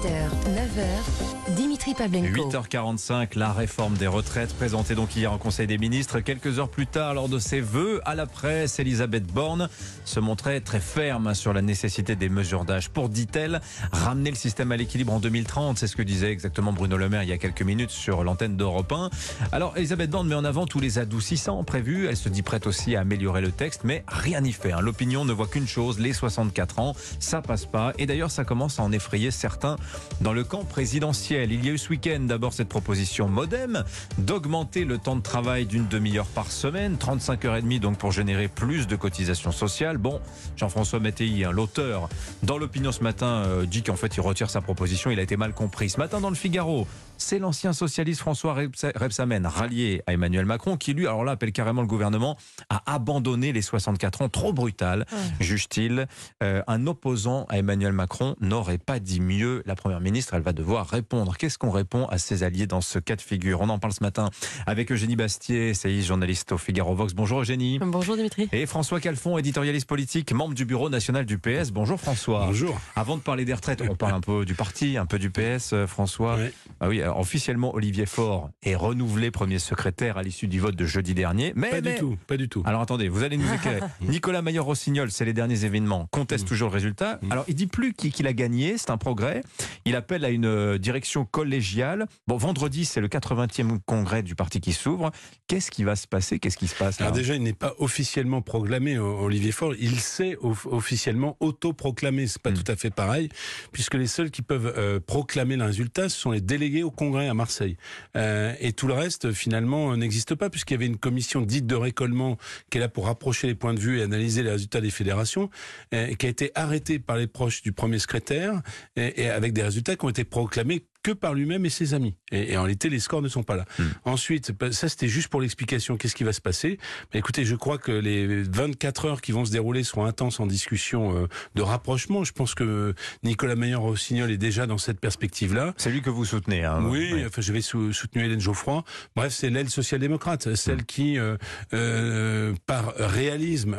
9h, Dimitri Pavlenko. 8h45, la réforme des retraites présentée donc hier en Conseil des ministres. Quelques heures plus tard, lors de ses vœux à la presse, Elisabeth Borne se montrait très ferme sur la nécessité des mesures d'âge pour, dit-elle, ramener le système à l'équilibre en 2030. C'est ce que disait exactement Bruno Le Maire il y a quelques minutes sur l'antenne d'Europe 1. Alors, Elisabeth Borne met en avant tous les adoucissants prévus. Elle se dit prête aussi à améliorer le texte, mais rien n'y fait. hein. L'opinion ne voit qu'une chose, les 64 ans. Ça passe pas. Et d'ailleurs, ça commence à en effrayer certains dans le camp présidentiel. Il y a eu ce week-end d'abord cette proposition modem d'augmenter le temps de travail d'une demi-heure par semaine, 35 heures et demie donc pour générer plus de cotisations sociales. Bon, Jean-François Mattei, hein, l'auteur, dans l'opinion ce matin, euh, dit qu'en fait il retire sa proposition, il a été mal compris. Ce matin dans le Figaro, c'est l'ancien socialiste François Rebsa- Rebsamen, rallié à Emmanuel Macron, qui lui, alors là, appelle carrément le gouvernement à abandonner les 64 ans, trop brutal, juge-t-il. Euh, un opposant à Emmanuel Macron n'aurait pas dit mieux. La Première ministre, elle va devoir répondre. Qu'est-ce qu'on répond à ses alliés dans ce cas de figure? On en parle ce matin avec Eugénie Bastier, essayiste, journaliste au Figaro Vox. Bonjour Eugénie. Bonjour Dimitri. Et François Calfon, éditorialiste politique, membre du bureau national du PS. Bonjour François. Bonjour. Avant de parler des retraites, on parle un peu du parti, un peu du PS, euh, François. Ouais. Ah oui, alors, officiellement, Olivier Faure est renouvelé premier secrétaire à l'issue du vote de jeudi dernier. Mais, Pas mais- du tout, pas du tout. Alors attendez, vous allez nous éclairer. Nicolas Maillot-Rossignol, c'est les derniers événements, conteste toujours le résultat. Alors il dit plus qui- qu'il a gagné, c'est un progrès. Il appelle à une euh, direction collégiale. Bon, vendredi, c'est le 80e congrès du parti qui s'ouvre. Qu'est-ce qui va se passer? Qu'est-ce qui se passe là? Alors déjà, il n'est pas officiellement proclamé, Olivier Faure. Il s'est off- officiellement autoproclamé. C'est pas Mm. tout à fait pareil, puisque les seuls qui peuvent euh, proclamer le résultat, ce sont les délégués au Congrès à Marseille. Euh, et tout le reste, finalement, euh, n'existe pas, puisqu'il y avait une commission dite de récollement qui est là pour rapprocher les points de vue et analyser les résultats des fédérations, euh, qui a été arrêtée par les proches du premier secrétaire, et, et avec des résultats qui ont été proclamés que par lui-même et ses amis. Et, et en réalité, les scores ne sont pas là. Ensuite, bah, ça c'était juste pour l'explication. Qu'est-ce qui va se passer? Mais Écoutez, je crois que les 24 heures qui vont se dérouler seront intenses en discussion euh, de rapprochement. Je pense que Nicolas Meyer-Rossignol est déjà dans cette perspective-là. C'est lui que vous soutenez. Hein Oui, Oui. enfin, j'avais sou- soutenu Hélène Geoffroy. Bref, c'est l'aile social-démocrate, celle qui, euh, euh, par réalisme,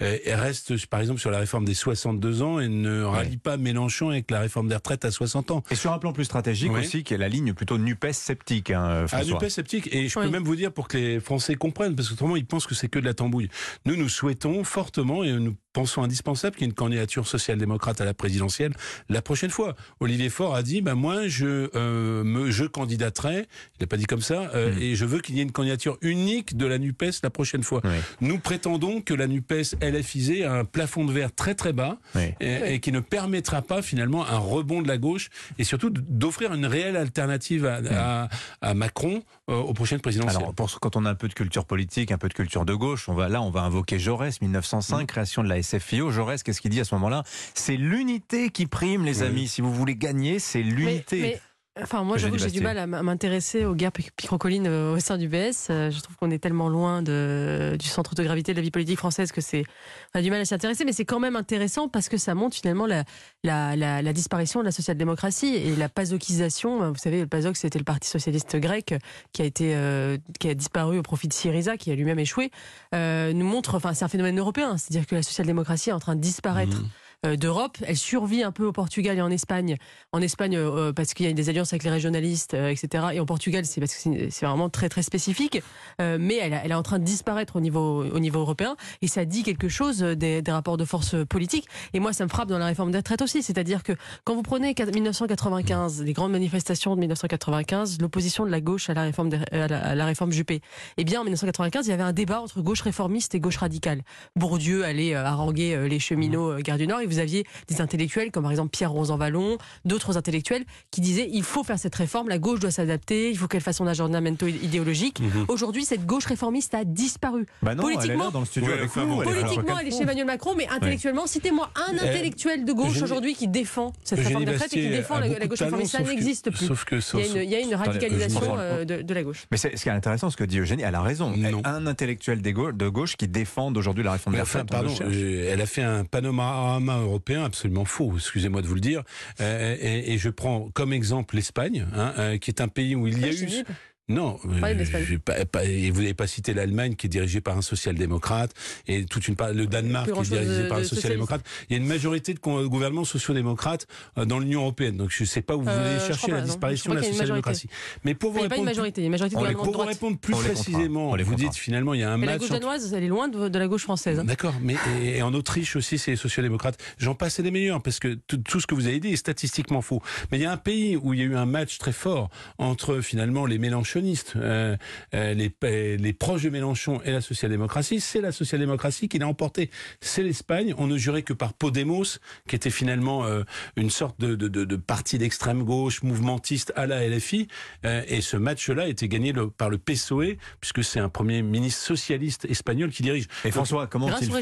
reste, par exemple, sur la réforme des 62 ans et ne rallie pas Mélenchon avec la réforme des retraites à 60 ans. Et sur un plan plus stratégique Oui. aussi, qui est la ligne plutôt NUPES sceptique, hein, Ah, François. NUPES sceptique. Et je peux même vous dire pour que les Français comprennent, parce qu'autrement ils pensent que c'est que de la tambouille. Nous, nous souhaitons fortement et nous pensons indispensable qu'il y ait une candidature social-démocrate à la présidentielle la prochaine fois. Olivier Faure a dit, bah moi je euh, me je candidaterai. Il n'a pas dit comme ça. euh, Mm. Et je veux qu'il y ait une candidature unique de la Nupes la prochaine fois. Oui. Nous prétendons que la Nupes LFISé a un plafond de verre très très bas Oui. et, et qui ne permettra pas finalement un rebond de la gauche et surtout d'offrir une réelle alternative à, à- à Macron euh, aux prochaines présidentielles. Alors, pour, quand on a un peu de culture politique, un peu de culture de gauche, on va là, on va invoquer Jaurès, 1905, création de la SFIO. Jaurès, qu'est-ce qu'il dit à ce moment-là? C'est l'unité qui prime, les Oui. amis. Si vous voulez gagner, c'est Mais, l'unité. Enfin, moi, j'avoue que j'ai du mal à m'intéresser aux guerres pic- picrocolines euh, au sein du PS. Euh, Je trouve qu'on est tellement loin de, du centre de gravité de la vie politique française que c'est, on a du mal à s'y intéresser. Mais c'est quand même intéressant parce que ça montre finalement la, la, la, la disparition de la social-démocratie et la pasokisation. Vous savez, le PASOK, c'était le parti socialiste grec qui a été, euh, qui a disparu au profit de Syriza, qui a lui-même échoué. Euh, nous montre, enfin, c'est un phénomène européen. C'est-à-dire que la social-démocratie est en train de disparaître Mmh. Euh, d'Europe. Elle survit un peu au Portugal et en Espagne. En Espagne, euh, parce qu'il y a des alliances avec les régionalistes, euh, etc. Et au Portugal, c'est parce que c'est- vraiment très très spécifique. Euh, mais elle, elle est en train de disparaître au niveau au niveau européen. Et ça dit quelque chose des, des rapports de force politiques. Et moi, ça me frappe dans la réforme des retraites aussi. C'est-à-dire que quand vous prenez 1995, les grandes manifestations de 1995, l'opposition de la gauche à la réforme des- à la, à la réforme Juppé. Eh bien, en 1995, il y avait un débat entre gauche réformiste et gauche radicale. Bourdieu allait euh, haranguer euh, les cheminots euh, Gare du Nord vous aviez des intellectuels comme par exemple Pierre Rosanvallon, d'autres intellectuels qui disaient il faut faire cette réforme, la gauche doit s'adapter, il faut qu'elle fasse son agendamento idéologique. Mhm. Aujourd'hui, cette gauche réformiste a disparu. Bah non, elle est politiquement- là dans le studio Ouais, avec enfin nous. bon, elle est là. Politiquement, elle est chez Emmanuel Macron, mais intellectuellement, citez-moi un intellectuel de gauche aujourd'hui qui défend cette réforme des retraites et qui défend la, gauche réformiste. Ça n'existe plus. Sauf que Il y a une, il y a une radicalisation euh, de, de la gauche. Mais c'est- ce qui est intéressant, ce que dit Eugénie, elle a raison. Non. Un intellectuel de gauche qui défendent aujourd'hui la réforme Mais des retraites. pardon, euh, elle a fait un panorama européen absolument faux, excusez-moi de vous le dire. Euh, et, je prends comme exemple l'Espagne, hein, euh, qui est un pays où il y a eu. Non, euh, l'Espagne. j'ai pas- pas- et vous n'avez pas cité l'Allemagne qui est dirigée par un social-démocrate et toute une le Danemark qui est dirigé de- par un social-démocrate. Il y a une majorité de gouvernements sociaux-démocrates euh, dans l'Union européenne. Donc je ne sais pas où vous Euh, voulez chercher la non. disparition de la social-démocratie. Mais pour Il vous n'y a pas une répondre, majorité, il y a une majorité de pour vous répondre plus On précisément, vous dites finalement il y a un Mais la match gauche entre- danoise, elle est loin de, de la gauche française. hein. D'accord, mais et, et en Autriche aussi, c'est les sociaux-démocrates. J'en passe des meilleurs parce que tout, tout ce que vous avez dit est statistiquement faux. Mais il y a un pays où il y a eu un match très fort entre finalement les mélanchonistes, euh, euh, les, les proches de Mélenchon et la social-démocratie. C'est la social-démocratie qui l'a emporté. C'est l'Espagne. On ne jurait que par Podemos, qui était finalement euh, une sorte de, de, de, de parti d'extrême gauche, mouvementiste à la LFI. Euh, et ce match-là a été gagné le- par le PSOE, puisque c'est un premier ministre socialiste espagnol qui dirige. Et François, comment il fait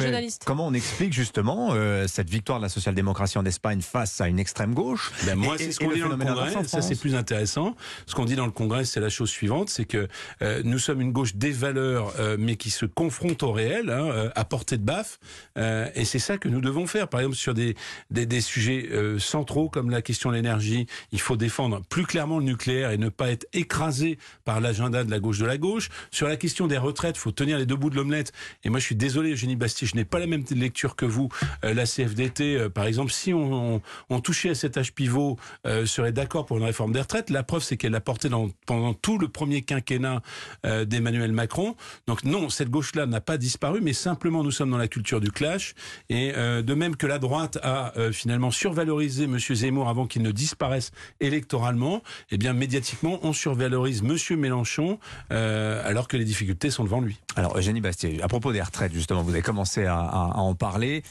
on explique justement euh, cette victoire de la social-démocratie en Espagne face à une extrême gauche Ben moi, c'est ce qu'on dit dans le Congrès. Ça, c'est plus intéressant. Ce qu'on dit dans le Congrès, c'est la chose suivante, c'est que euh, nous sommes une gauche des valeurs, euh, mais qui se confronte au réel, hein, euh, à portée de baffe. Et c'est ça que nous devons faire. Par exemple, sur des, des, des sujets centraux comme la question de l'énergie, il faut défendre plus clairement le nucléaire et ne pas être écrasé par l'agenda de la gauche de la gauche. Sur la question des retraites, il faut tenir les deux bouts de l'omelette. Et moi, je suis désolé, Eugénie Bastier, je n'ai pas la même lecture que vous. La CFDT, par exemple, si on, touchait à cet âge pivot, serait d'accord pour une réforme des retraites. La preuve, c'est qu'elle l'a porté dans, pendant tout le premier quinquennat euh, d'Emmanuel Macron. Donc non, cette gauche-là n'a pas disparu, mais simplement nous sommes dans la culture du clash. Et euh, de même que la droite a euh, finalement survalorisé Monsieur Zemmour avant qu'il ne disparaisse électoralement, eh bien médiatiquement, on survalorise Monsieur Mélenchon alors que les difficultés sont devant lui. Alors, Eugénie Bastier, à propos des retraites, justement, vous avez commencé à, en parler.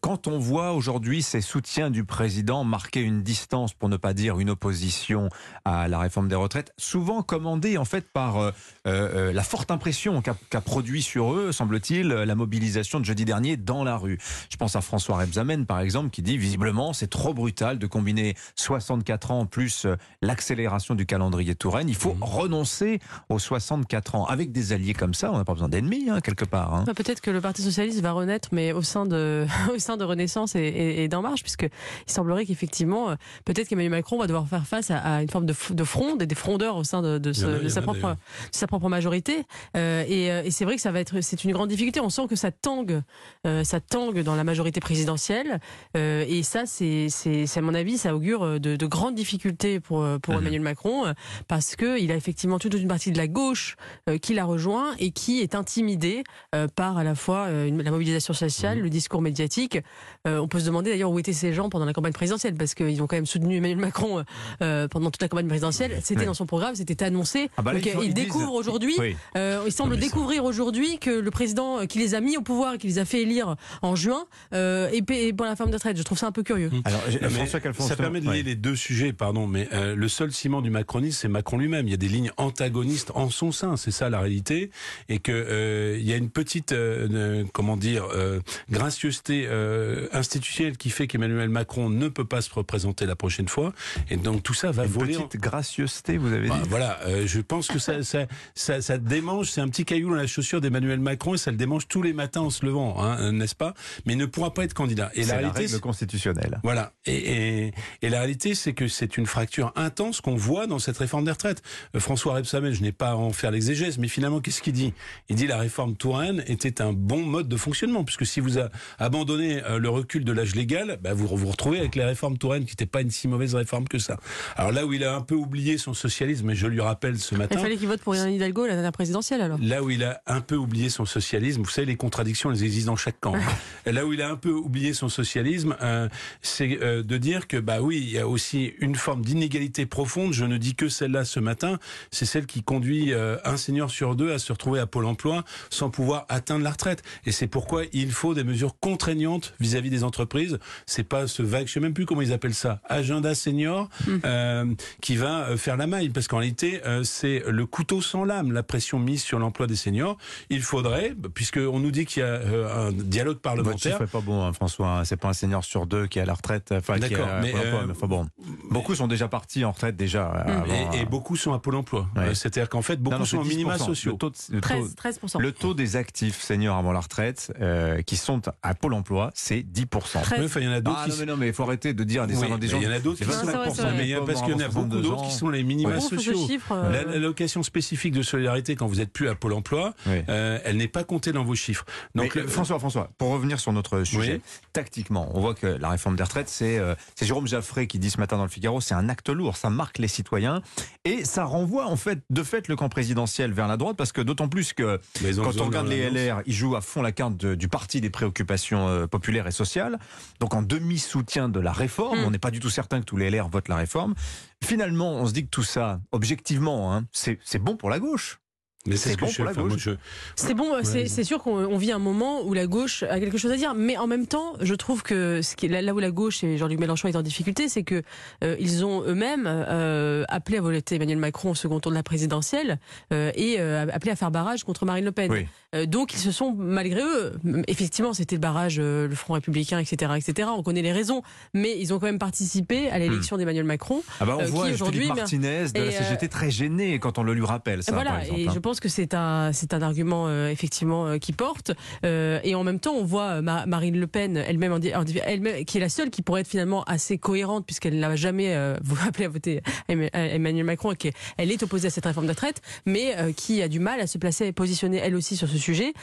Quand on voit aujourd'hui ces soutiens du président marquer une distance, pour ne pas dire une opposition à la réforme des retraites, souvent commandée en fait par euh, euh, la forte impression qu'a qu'a produit sur eux, semble-t-il, la mobilisation de jeudi dernier dans la rue. Je pense à François Rebsamen, par exemple, qui dit visiblement c'est trop brutal de combiner 64 ans plus euh, l'accélération du calendrier Touraine. Il faut renoncer aux 64 ans. Avec des alliés comme ça, on n'a pas besoin d'ennemis, hein, quelque part. hein. Bah, Peut-être que le Parti socialiste va renaître, mais au sein de, au sein de Renaissance et, et, et d'En Marche, puisque il semblerait qu'effectivement, euh, peut-être qu'Emmanuel Macron va devoir faire face à, à une forme de, de fronde et des frondeurs au sein de, de, y de sa propre, d'ailleurs. de sa propre majorité. Euh, et euh, et c'est vrai que ça va être, c'est une grande difficulté. On sent que ça tangue, euh, ça tangue dans la majorité présidentielle. Euh, et ça, c'est, à mon avis, ça augure de, de grandes difficultés pour, euh, pour Mhm. Emmanuel Macron, euh, parce que il a effectivement toute une partie de la gauche euh, qui l'a rejoint et qui est intimidée euh, par à la fois euh, la mobilisation sociale, le discours médiatique. Euh, on peut se demander d'ailleurs où étaient ces gens pendant la campagne présidentielle, parce qu'ils ont quand même soutenu Emmanuel Macron euh, pendant toute la campagne présidentielle. C'était Ouais. dans son programme, c'était annoncé. Ah bah là, Donc, ils font- euh, il ils disent- découvre aujourd'hui, Oui. euh, il semble Non, mais ça- découvrir aujourd'hui que le président qui les a mis au pouvoir et qui les a fait élire en juin euh, est pour la femme de retraite. Je trouve ça un peu curieux. Alors, j'ai- Non, François ça permet de lier ouais. les deux sujets, pardon, mais euh, le seul ciment du macronisme, c'est Macron lui-même. Il y a des lignes antagonistes en son sein, c'est ça la réalité, et que euh, il y a une petite, euh, euh, comment dire, euh, gracieuseté euh, institutionnelle qui fait qu'Emmanuel Macron ne peut pas se représenter la prochaine fois, et donc tout ça va Une voler. en- petite gracieuseté, vous avez dit. Bah, voilà, euh, je pense que ça, ça, ça, ça démange, c'est un petit caillou dans la chaussure d'Emmanuel Macron et ça le démange tous les matins en se levant, hein, n'est-ce pas? Mais il ne pourra pas être candidat. Et C'est la la réalité, règle c'est- constitutionnelle. voilà. Et, et, et la réalité, c'est que c'est une fracture intense qu'on voit dans cette réforme des retraites. Euh, François Rebsamen, je n'ai pas à en faire l'exégèse, mais finalement, qu'est-ce qu'il dit? Il dit la réforme Touraine était un bon mode de fonctionnement, puisque si vous abandonnez euh, le recul de l'âge légal, bah, vous vous retrouvez avec la réforme Touraine, qui n'était pas une si mauvaise réforme que ça. Alors là où il a un peu oublié son socialisme, et je lui rappelle ce Il fallait qu'il vote pour Yann Hidalgo la dernière présidentielle alors. Là où il a un peu oublié son socialisme, vous savez, les contradictions, elles existent dans chaque camp. hein. Là où il a un peu oublié son socialisme, euh, c'est euh, de dire que, bah oui, il y a aussi une forme d'inégalité profonde. Je ne dis que celle-là ce matin. C'est celle qui conduit euh, un senior sur deux à se retrouver à Pôle emploi sans pouvoir atteindre la retraite. Et c'est pourquoi il faut des mesures contraignantes vis-à-vis des entreprises. C'est pas ce vague, je sais même plus comment ils appellent ça, agenda senior, euh, qui va faire la maille. Parce qu'en réalité, euh, c'est le couteau sans lame, la pression mise sur l'emploi des seniors. Il faudrait, puisqu'on nous dit qu'il y a euh, un dialogue Votre parlementaire, est pas bon, hein, François. C'est pas un senior sur deux qui est à la retraite, enfin D'accord, mais, emploi, euh, mais enfin bon. Beaucoup sont déjà partis en retraite déjà. avant, Et, et beaucoup sont à Pôle emploi. Ouais. C'est-à-dire qu'en fait, beaucoup non, non, sont en minima 10%. sociaux. Le taux, de- le taux- 13, 13%. le taux des actifs seniors avant la retraite euh, qui sont à Pôle emploi, c'est 10%. 13. Oui, enfin, il y en a d'autres Ah qui non, mais non, mais il faut arrêter de dire à des, Oui, gens. il y en a d'autres qui sont- 25%, c'est vrai, Mais il y a- les parce qu'il y en a beaucoup 62 d'autres qui sont les minima sociaux. chiffre, euh, La- L'allocation spécifique de solidarité, quand vous n'êtes plus à Pôle emploi, Oui. euh, elle n'est pas comptée dans vos chiffres. Donc, Mais, euh, François, François, pour revenir sur notre sujet, Oui. tactiquement, on voit que la réforme des retraites, c'est euh, c'est Jérôme Jaffré qui dit ce matin dans le Figaro, c'est un acte lourd, ça marque les citoyens et ça renvoie en fait de fait le camp présidentiel vers la droite parce que d'autant plus que quand on de regarde les. LR, ils jouent à fond la carte de- du parti des préoccupations euh, populaires et sociales, donc en demi-soutien de la réforme. Mm. On n'est pas du tout certain que tous les LR votent la réforme. Finalement, on se dit que tout ça, objectivement, hein, c'est c'est bon pour la gauche. Mais c'est bon pour la gauche. C'est bon, c'est c'est sûr qu'on on vit un moment où la gauche a quelque chose à dire, mais en même temps, je trouve que ce qui est là, où la gauche et Jean-Luc Mélenchon est en difficulté, c'est que euh, ils ont eux-mêmes euh, appelé à voter Emmanuel Macron au second tour de la présidentielle euh, et euh, appelé à faire barrage contre Marine Le Pen. Oui. Euh, donc ils se sont, malgré eux, effectivement, c'était le barrage, euh, le Front républicain, etc., etc. On connaît les raisons, mais ils ont quand même participé à l'élection d'Emmanuel Macron. Ah bah on Euh, voit aujourd'hui, mais- Martinez de la euh, CGT très gêné quand on le lui rappelle. Ça, par voilà, exemple, et hein. je pense que c'est un c'est un argument euh, effectivement euh, qui porte. Euh, et en même temps, on voit euh, Ma- Marine Le Pen elle-même, elle-même, qui est la seule qui pourrait être finalement assez cohérente puisqu'elle n'a jamais euh, appelé à voter Emmanuel Macron et qu'elle est opposée à cette réforme de retraite, mais euh, qui a du mal à se placer et positionner elle aussi sur ce sujet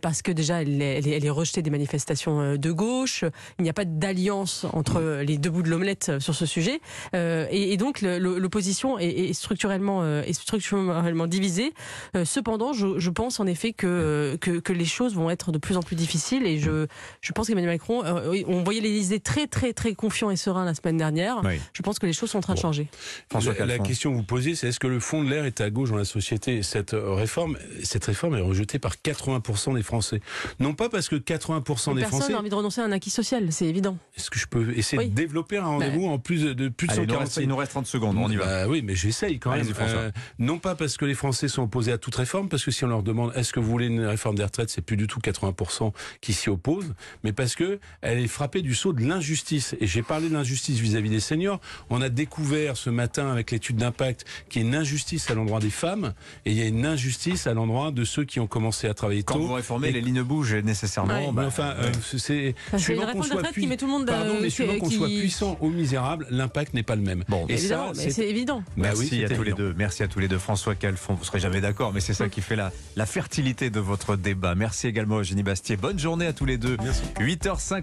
parce que déjà elle est, elle est, elle est rejetée des manifestations de gauche. Il n'y a pas d'alliance entre les deux bouts de l'omelette sur ce sujet. Et, et donc l'opposition est, est structurellement est structurellement divisée. Euh, cependant, je, je pense en effet que, euh, que que les choses vont être de plus en plus difficiles et je je pense qu'Emmanuel Macron, euh, on voyait l'Élysée très très très confiant et serein la semaine dernière. Oui. Je pense que les choses sont en train de changer. François la, question que vous posez, c'est est-ce que le fond de l'air est à gauche dans la société Cette réforme, cette réforme est rejetée par 80% des Français. Non pas parce que 80% des Personne Français. n'a envie de renoncer à un acquis social, c'est évident. Est-ce que je peux essayer Oui. de développer un rendez-vous en plus de, plus de Allez, il, nous reste, 145 il nous reste 30 secondes, on y va. Bah oui, mais j'essaye quand même. Euh, non pas parce que les Français sont opposés à toute réforme, parce que si on leur demande est-ce que vous voulez une réforme des retraites, c'est plus du tout 80% qui s'y opposent, mais parce que elle est frappée du saut de l'injustice. Et j'ai parlé de l'injustice vis-à-vis des seniors. On a découvert ce matin avec l'étude d'impact qu'il y a une injustice à l'endroit des femmes et il y a une injustice à l'endroit de ceux qui ont commencé à travailler Quand tôt. vous réformez, Et- les lignes bougent nécessairement. Ouais. Mais bah, enfin, euh, c'est Enfin, c'est une suivant qu'on soit retraite qui pui- met tout le monde. Pardon, euh, mais qui- suivant qu'on soit puissant ou misérable, l'impact n'est pas le même. Bon, et Évidemment, ça, mais c'est évident. Bah Merci oui, à tous les deux. Merci à tous les deux. François Calfon, vous serez jamais d'accord, mais c'est ça qui fait la, la fertilité de votre débat. Merci également Eugénie Bastier. Bonne journée à tous les deux. Merci. 8h50.